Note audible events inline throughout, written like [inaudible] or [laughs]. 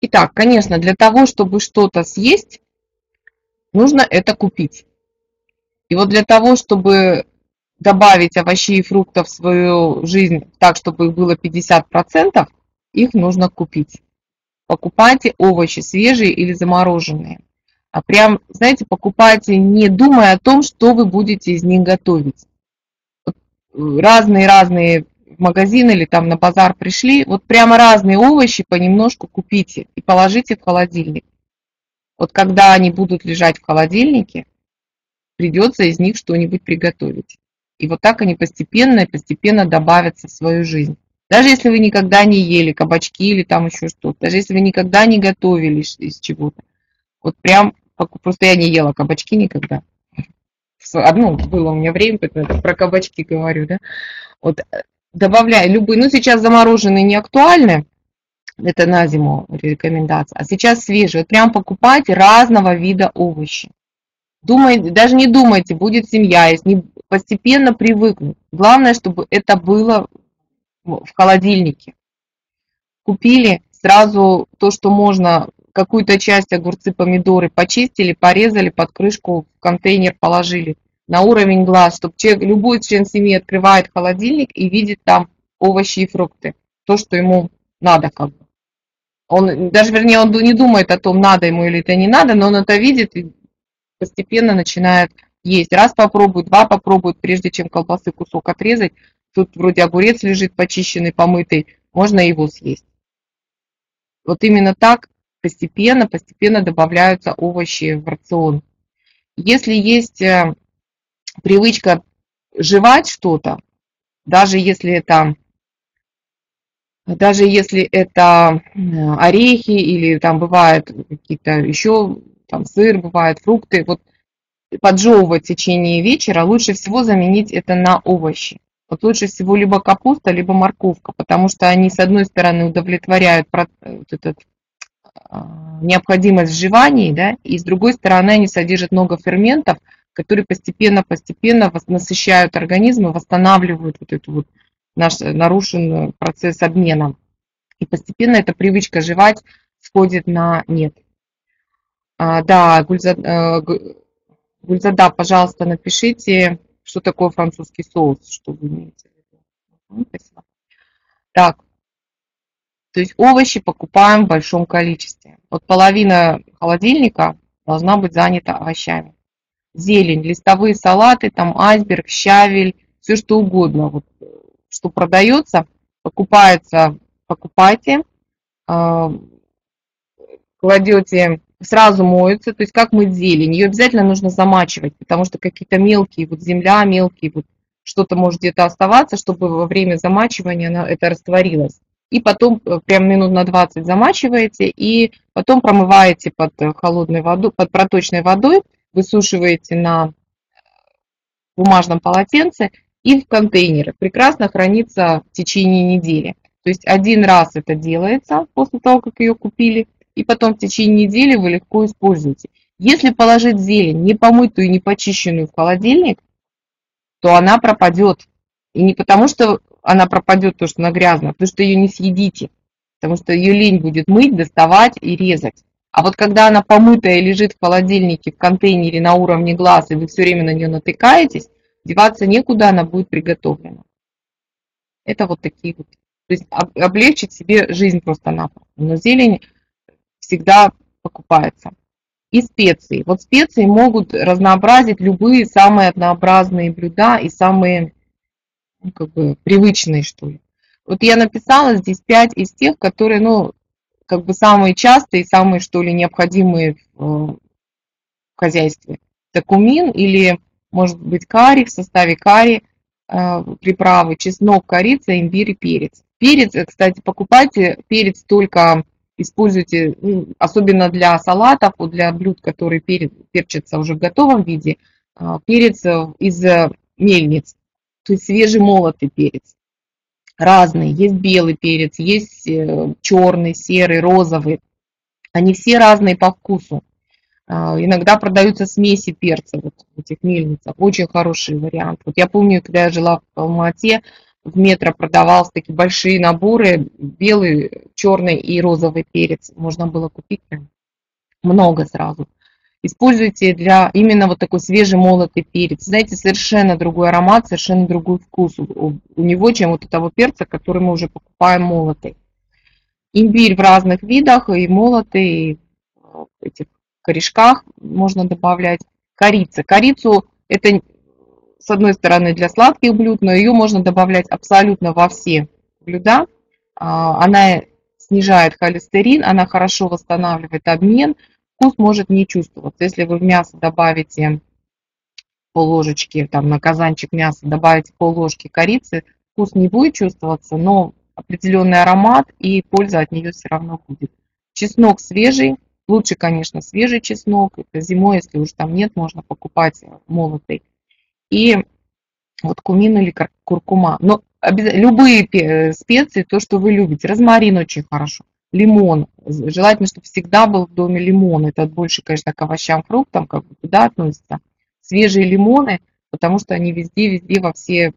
Итак, конечно, для того, чтобы что-то съесть, нужно это купить. И вот для того, чтобы добавить овощей и фруктов в свою жизнь так, чтобы их было 50%, их нужно купить. Покупайте овощи свежие или замороженные. А прям, знаете, покупайте не думая о том, что вы будете из них готовить. Разные-разные в магазин или там на базар пришли, вот прямо разные овощи понемножку купите и положите в холодильник. Вот когда они будут лежать в холодильнике, придется из них что-нибудь приготовить. И вот так они постепенно и постепенно добавятся в свою жизнь. Даже если вы никогда не ели кабачки или там еще что-то, даже если вы никогда не готовили из чего-то, вот прям, просто я не ела кабачки никогда. Одно было у меня время, поэтому про кабачки говорю, да. Вот э, добавляя любые, ну сейчас замороженные не актуальны, это на зиму рекомендация, а сейчас свежие. Вот прям покупать разного вида овощи. Думайте, даже не думайте, будет семья, не, постепенно привыкнуть. Главное, чтобы это было в холодильнике. Купили сразу то, что можно, какую-то часть огурцы, помидоры почистили, порезали, под крышку в контейнер положили на уровень глаз, чтобы человек, любой член семьи открывает холодильник и видит там овощи и фрукты. То, что ему надо как бы. Он, даже вернее, он не думает о том, надо ему или это не надо, но он это видит и постепенно начинает есть. Раз попробует, два попробует, прежде чем колбасы кусок отрезать. Тут вроде огурец лежит почищенный, помытый, можно его съесть. Вот именно так постепенно, постепенно добавляются овощи в рацион. Если есть э, привычка жевать что-то, даже если это даже если это орехи или там бывают какие-то еще там сыр, бывают фрукты, вот поджевывать в течение вечера, лучше всего заменить это на овощи. Вот лучше всего либо капуста, либо морковка, потому что они с одной стороны удовлетворяют вот этот, необходимость в жевании, да, и с другой стороны они содержат много ферментов, которые постепенно-постепенно насыщают организм и восстанавливают вот эту вот наш нарушенный процесс обмена. И постепенно эта привычка жевать сходит на нет. А, да, Гульзада, э, Гульзада, пожалуйста, напишите, что такое французский соус, что вы имеете в виду. Спасибо. Так, то есть овощи покупаем в большом количестве. Вот половина холодильника должна быть занята овощами. Зелень, листовые салаты, там айсберг, щавель, все что угодно. Вот, что продается, покупается, покупайте, кладете сразу моются, то есть как мыть зелень, ее обязательно нужно замачивать, потому что какие-то мелкие, вот земля, мелкие, вот что-то может где-то оставаться, чтобы во время замачивания она, это растворилось. И потом э, прям минут на 20 замачиваете, и потом промываете под э, холодной водой, под проточной водой, высушиваете на бумажном полотенце и в контейнеры. Прекрасно хранится в течение недели. То есть один раз это делается после того, как ее купили, и потом в течение недели вы легко используете. Если положить зелень, не помытую и не почищенную в холодильник, то она пропадет. И не потому, что она пропадет, то, что она грязная, потому что ее не съедите. Потому что ее лень будет мыть, доставать и резать. А вот когда она помытая лежит в холодильнике, в контейнере на уровне глаз, и вы все время на нее натыкаетесь, деваться некуда, она будет приготовлена. Это вот такие вот. То есть облегчить себе жизнь просто-напросто. Но зелень всегда покупается. И специи. Вот специи могут разнообразить любые самые однообразные блюда и самые ну, как бы привычные, что ли. Вот я написала здесь 5 из тех, которые, ну, как бы самые частые, самые, что ли, необходимые в, в хозяйстве. Это кумин или, может быть, карри, в составе карри, э, приправы, чеснок, корица, имбирь и перец. Перец, кстати, покупайте перец только используйте, ну, особенно для салатов, для блюд, которые перчатся уже в готовом виде, а, перец из мельниц, то есть свежемолотый перец. Разный, есть белый перец, есть э, черный, серый, розовый. Они все разные по вкусу. А, иногда продаются смеси перца вот в этих мельницах. Очень хороший вариант. Вот я помню, когда я жила в Алмате, в метро продавался такие большие наборы, белый, черный и розовый перец. Можно было купить прям много сразу. Используйте для именно вот такой свежемолотый перец. Знаете, совершенно другой аромат, совершенно другой вкус у, у него, чем вот у того перца, который мы уже покупаем молотый. Имбирь в разных видах, и молотый, и в этих корешках можно добавлять. Корица. Корицу это с одной стороны для сладких блюд, но ее можно добавлять абсолютно во все блюда. А, она снижает холестерин, она хорошо восстанавливает обмен, вкус может не чувствоваться. Если вы в мясо добавите пол ложечки, там на казанчик мяса добавите пол ложки корицы, вкус не будет чувствоваться, но определенный аромат и польза от нее все равно будет. Чеснок свежий, лучше, конечно, свежий чеснок. Это зимой, если уж там нет, можно покупать молотый. И вот кумин или куркума. Но любые специи, то, что вы любите. Розмарин очень хорошо лимон. Желательно, чтобы всегда был в доме лимон. Это больше, конечно, к овощам, фруктам, как бы туда относится. Свежие лимоны, потому что они везде, везде, во все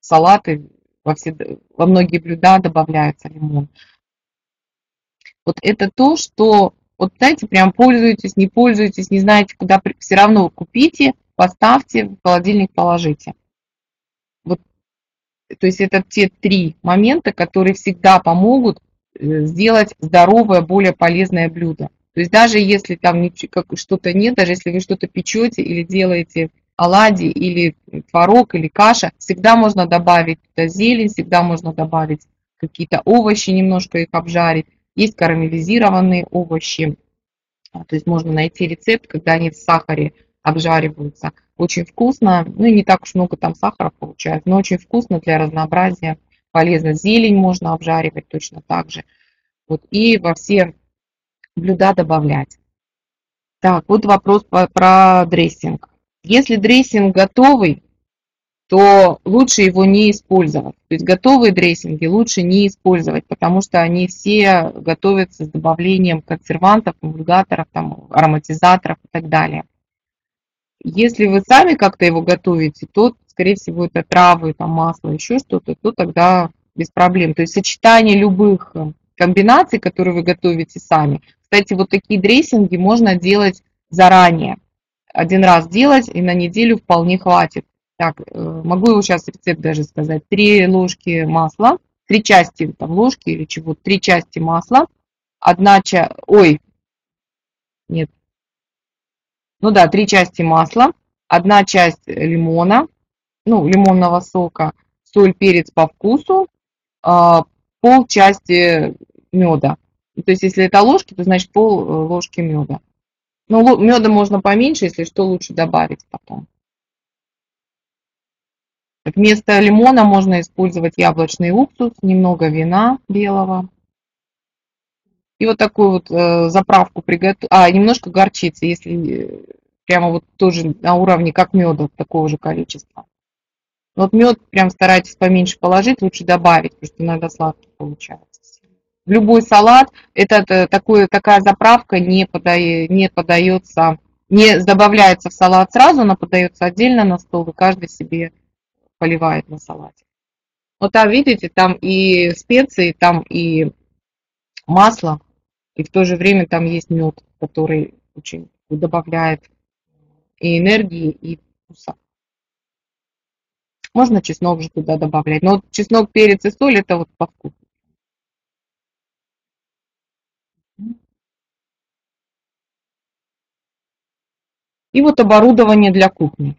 салаты, во, все, во многие блюда добавляется лимон. Вот это то, что, вот знаете, прям пользуетесь, не пользуетесь, не знаете, куда, все равно купите, поставьте, в холодильник положите. Вот, то есть это те три момента, которые всегда помогут сделать здоровое, более полезное блюдо. То есть даже если там что-то нет, даже если вы что-то печете или делаете оладьи или творог или каша, всегда можно добавить туда зелень, всегда можно добавить какие-то овощи, немножко их обжарить. Есть карамелизированные овощи, а, то есть можно найти рецепт, когда они в сахаре обжариваются. Очень вкусно, ну и не так уж много там сахара получается, но очень вкусно для разнообразия полезно. Зелень можно обжаривать точно так же. Вот, и во все блюда добавлять. Так, вот вопрос по, про дрессинг. Если дрессинг готовый, то лучше его не использовать. То есть готовые дрессинги лучше не использовать, потому что они все готовятся с добавлением консервантов, эмульгаторов, там, ароматизаторов и так далее. Если вы сами как-то его готовите, то скорее всего, это травы, там масло, еще что-то, то тогда без проблем. То есть сочетание любых э, комбинаций, которые вы готовите сами. Кстати, вот такие дрессинги можно делать заранее. Один раз делать, и на неделю вполне хватит. Так, э, могу сейчас рецепт даже сказать. Три ложки масла, три части там, ложки или чего, три части масла, одна часть, ой, нет, ну да, три части масла, одна часть лимона, ну, лимонного сока, соль, перец по вкусу, а, пол части меда. То есть, если это ложки, то значит пол э, ложки меда. Ну, меда можно поменьше, если что, лучше добавить потом. Вместо лимона можно использовать яблочный уксус, немного вина белого. И вот такую вот э, заправку приготовить. А, немножко горчицы, если э, прямо вот тоже на уровне как меда, такого же количества. Вот мед прям старайтесь поменьше положить, лучше добавить, потому что иногда сладкий получается. В любой салат это такое, такая заправка не, подает, не подается, не добавляется в салат сразу, она подается отдельно на стол, и каждый себе поливает на салате. Вот там, видите, там и специи, там и масло, и в то же время там есть мед, который очень добавляет и энергии, и вкуса. Можно чеснок же туда добавлять. Но чеснок, перец и соль это вот по вкусу. И вот оборудование для кухни.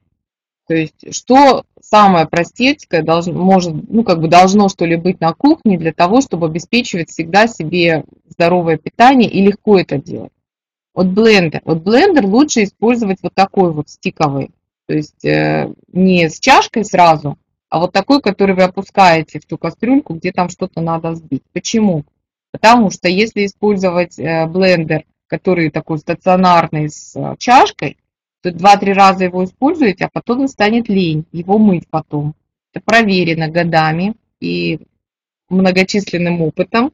То есть, что самое простецкое должно, может, ну, как бы должно что ли быть на кухне для того, чтобы обеспечивать всегда себе здоровое питание и легко это делать. Вот блендер. Вот блендер лучше использовать вот такой вот стиковый. То есть э, не с чашкой сразу, а вот такой, который вы опускаете в ту кастрюльку, где там что-то надо сбить. Почему? Потому что если использовать э, блендер, который такой стационарный с э, чашкой, то 2-3 раза его используете, а потом станет лень его мыть потом. Это проверено годами и многочисленным опытом.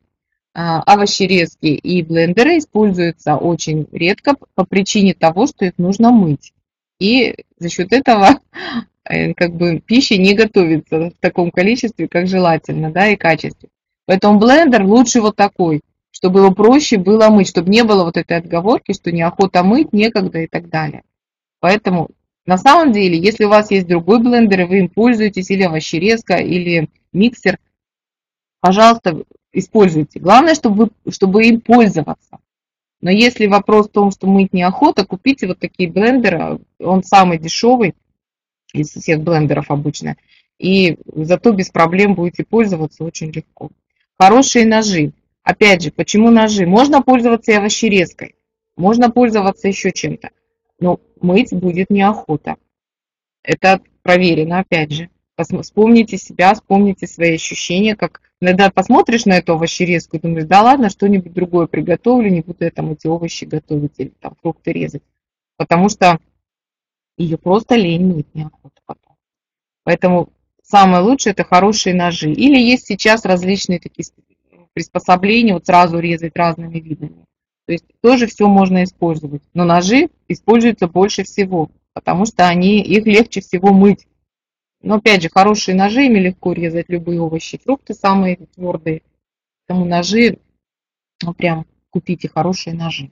а, овощерезки и блендеры используются очень редко по причине того, что их нужно мыть. И за счет этого [laughs] э, как бы пища не готовится в таком количестве, как желательно, да, и качестве. Поэтому блендер лучше вот такой, чтобы его проще было мыть, чтобы не было вот этой отговорки, что неохота мыть, некогда и так далее. Поэтому на самом деле, если у вас есть другой блендер, и вы им пользуетесь, или овощерезка, или миксер, пожалуйста, используйте. Главное, чтобы, вы, чтобы им пользоваться. Но если вопрос в том, что мыть неохота, купите вот такие блендеры. Он самый дешевый из всех блендеров обычно. И зато без проблем будете пользоваться очень легко. Хорошие ножи. Опять же, почему ножи? Можно пользоваться и овощерезкой. Можно пользоваться еще чем-то. Но мыть будет неохота. Это проверено, опять же. Вспомните себя, вспомните свои ощущения, как иногда посмотришь на эту овощерезку и думаешь, да ладно, что-нибудь другое приготовлю, не буду я там эти овощи готовить или там фрукты резать. Потому что ее просто лень мыть неохота потом. Поэтому самое лучшее это хорошие ножи. Или есть сейчас различные такие приспособления, вот сразу резать разными видами. То есть тоже все можно использовать. Но ножи используются больше всего, потому что они, их легче всего мыть. Но опять же, хорошие ножи, ими легко резать любые овощи, фрукты самые твердые. Поэтому ножи, ну прям купите хорошие ножи.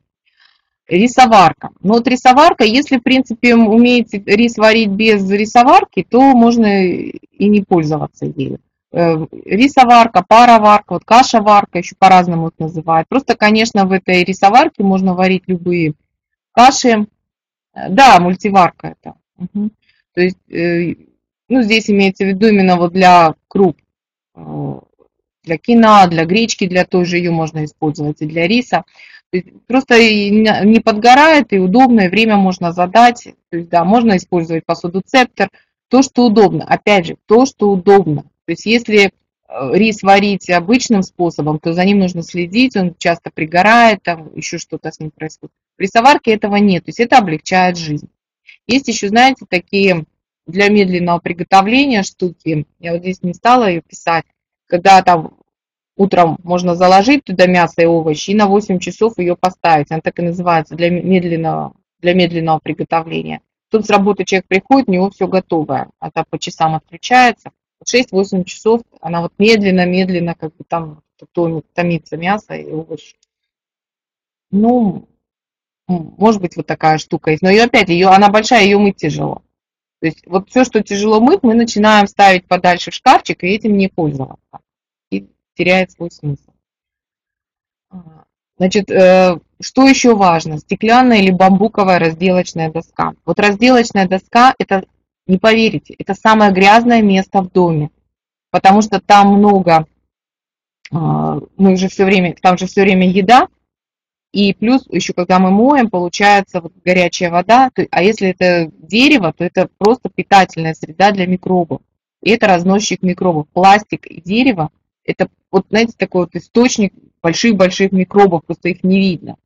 Рисоварка. Но вот рисоварка, если в принципе умеете рис варить без рисоварки, то можно и не пользоваться ею. Э, рисоварка, пароварка, вот кашеварка, еще по-разному их называют. Просто, конечно, в этой рисоварке можно варить любые каши. Да, мультиварка это. Угу. То есть э, ну, здесь имеется в виду именно вот для круп, э, для кина, для гречки, для той же ее можно использовать и для риса. Просто не подгорает и удобно, и время можно задать. То есть, да, можно использовать посуду цептер. То, что удобно. Опять же, то, что удобно. То есть, если э, рис варить обычным способом, то за ним нужно следить, он часто пригорает, там еще что-то с ним происходит. В рисоварке этого нет, то есть это облегчает жизнь. Есть еще, знаете, такие для медленного приготовления штуки, я вот здесь не стала ее писать, когда там утром можно заложить туда мясо и овощи и на 8 часов ее поставить. Она так и называется для медленного, для медленного приготовления. Тут с работы человек приходит, у него все готовое. Это по часам отключается. 6-8 часов она вот медленно-медленно как бы там томится мясо и овощи. Ну, может быть, вот такая штука есть. Но ее опять, ее, она большая, ее мыть тяжело. То есть вот все, что тяжело мыть, мы начинаем ставить подальше в шкафчик и этим не пользоваться. И теряет свой смысл. А, значит, э, что еще важно? Стеклянная или бамбуковая разделочная доска. Вот разделочная доска, это, не поверите, это самое грязное место в доме. Потому что там много, а, мы же все время, там же все время еда, и плюс еще, когда мы моем, получается вот горячая вода. А если это дерево, то это просто питательная среда для микробов. И это разносчик микробов. Пластик и дерево – это, вот знаете, такой вот источник больших-больших микробов, просто их не видно.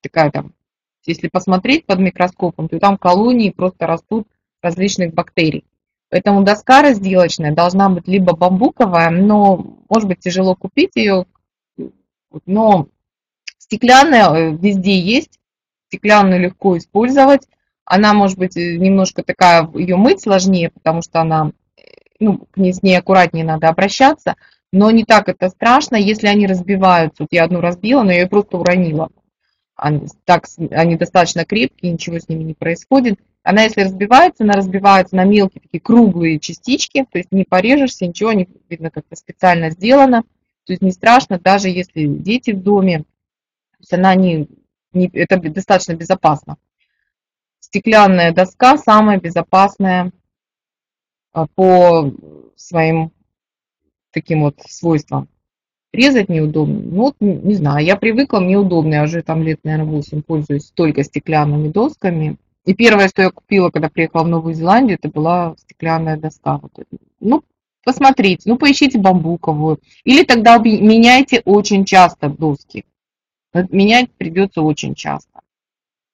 Такая там, если посмотреть под микроскопом, то там колонии просто растут различных бактерий. Поэтому доска разделочная должна быть либо бамбуковая, но, может быть, тяжело купить ее, но Стеклянная э, везде есть, стеклянную легко использовать. Она может быть э, немножко такая, ее мыть сложнее, потому что она, э, ну, к ней, с ней аккуратнее надо обращаться, но не так это страшно, если они разбиваются. Вот я одну разбила, но я ее просто уронила. Так, они достаточно крепкие, ничего с ними не происходит. Она, если разбивается, она разбивается на мелкие такие круглые частички, то есть не порежешься, ничего, не видно, как-то специально сделано. То есть не страшно, даже если дети в доме, есть она не, не, это достаточно безопасно. Стеклянная доска самая безопасная а, по своим таким вот свойствам. Резать неудобно. Ну, вот, не знаю, я привыкла, мне удобно. Я уже там лет, наверное, 8 пользуюсь только стеклянными досками. И первое, что я купила, когда приехала в Новую Зеландию, это была стеклянная доска. Ну, посмотрите, ну, поищите бамбуковую. Или тогда меняйте очень часто доски. Менять придется очень часто.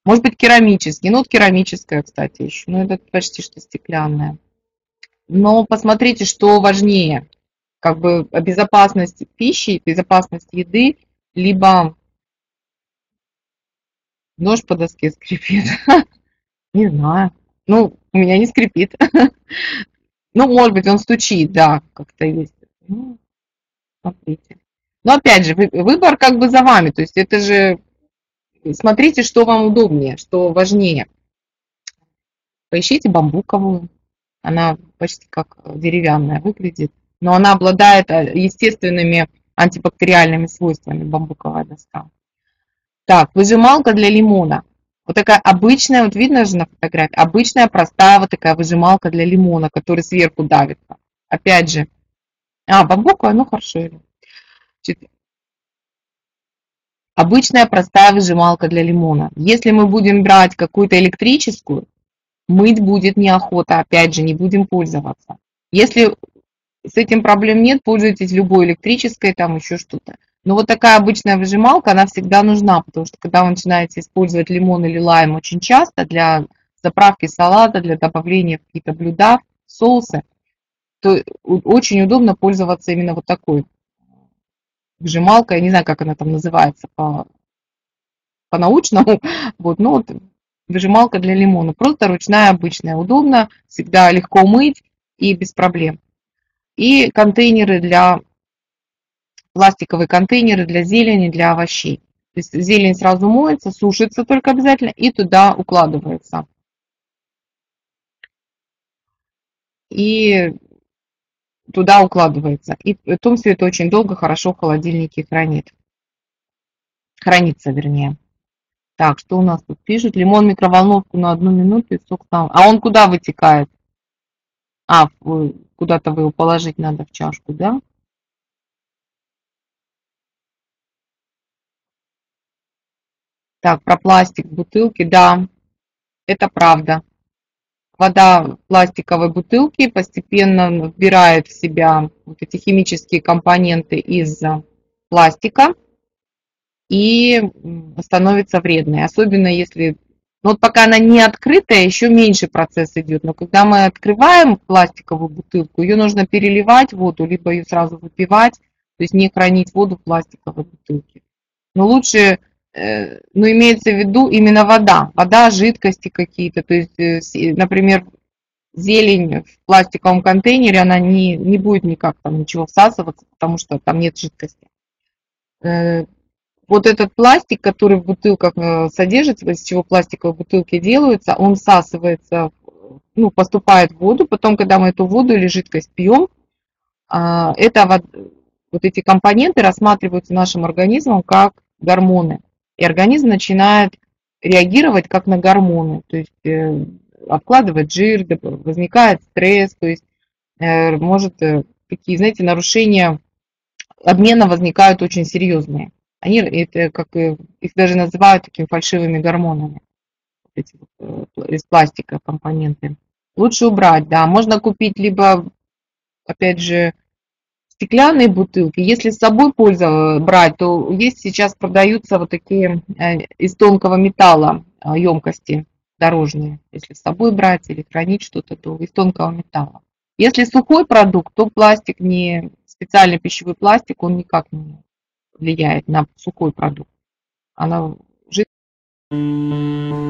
Может быть керамический. Ну вот керамическая, кстати, еще. Ну это почти что стеклянная. Но посмотрите, что важнее. Как бы безопасность пищи, безопасность еды либо нож по доске скрипит. [laughs] Не знаю. Ну, у меня не скрипит. [laughs] Ну, может быть, он стучит, да, как-то есть. Ну, смотрите. Но опять же, выбор как бы за вами. То есть это же смотрите, что вам удобнее, что важнее. Поищите бамбуковую. Она почти как деревянная выглядит, но она обладает э, естественными антибактериальными свойствами бамбуковая доска. Так, выжималка для лимона. Вот такая обычная, вот видно же на фотографии, обычная простая вот такая выжималка для лимона, который сверху давится. Опять же, а, бамбуковая, ну хорошо. Обычная простая выжималка для лимона. Если мы будем брать какую-то электрическую, мыть будет неохота, опять же, не будем пользоваться. Если с этим проблем нет, пользуйтесь любой электрической, там еще что-то. Но вот такая обычная выжималка, она всегда нужна, потому что когда вы начинаете использовать лимон или лайм очень часто для заправки салата, для добавления в какие-то блюда, соусы, то очень удобно пользоваться именно вот такой выжималкой. Я не знаю, как она там называется по, по-научному, [laughs] вот, но вот выжималка для лимона. Просто ручная, обычная, удобно, всегда легко мыть и без проблем. И контейнеры для пластиковые контейнеры для зелени, для овощей. То есть зелень сразу моется, сушится только обязательно и туда укладывается. И туда укладывается. И потом все это очень долго, хорошо в холодильнике хранит. Хранится, вернее. Так, что у нас тут пишут? Лимон микроволновку на одну минуту и сок там. А он куда вытекает? А, куда-то вы его положить надо в чашку, да? Так, про пластик бутылки, да, это правда. Вода в пластиковой бутылке постепенно вбирает в себя вот эти химические компоненты из пластика и становится вредной. Особенно если, ну вот пока она не открытая, еще меньше процесс идет. Но когда мы открываем пластиковую бутылку, ее нужно переливать воду, либо ее сразу выпивать, то есть не хранить воду в пластиковой бутылке. Но лучше Э, но ну, имеется в виду именно вода, вода, жидкости какие-то, то есть, э, например, зелень в пластиковом контейнере, она не, не будет никак там ничего всасываться, потому что там нет жидкости. Э, вот этот пластик, который в бутылках содержится, из чего пластиковые бутылки делаются, он всасывается, ну, поступает в воду, потом, когда мы эту воду или жидкость пьем, а, это вот эти компоненты рассматриваются нашим организмом как гормоны. И организм начинает реагировать как на гормоны, то есть э, откладывать жир, возникает стресс, то есть э, может э, такие, знаете, нарушения обмена возникают очень серьезные. Они это как их даже называют такими фальшивыми гормонами, эти из пластика компоненты. Лучше убрать, да. Можно купить либо, опять же, стеклянные бутылки. Если с собой пользу брать, то есть сейчас продаются вот такие э, из тонкого металла э, емкости дорожные. Если с собой брать или хранить что-то, то из тонкого металла. Если сухой продукт, то пластик не специальный пищевой пластик, он никак не влияет на сухой продукт. Она жидкая.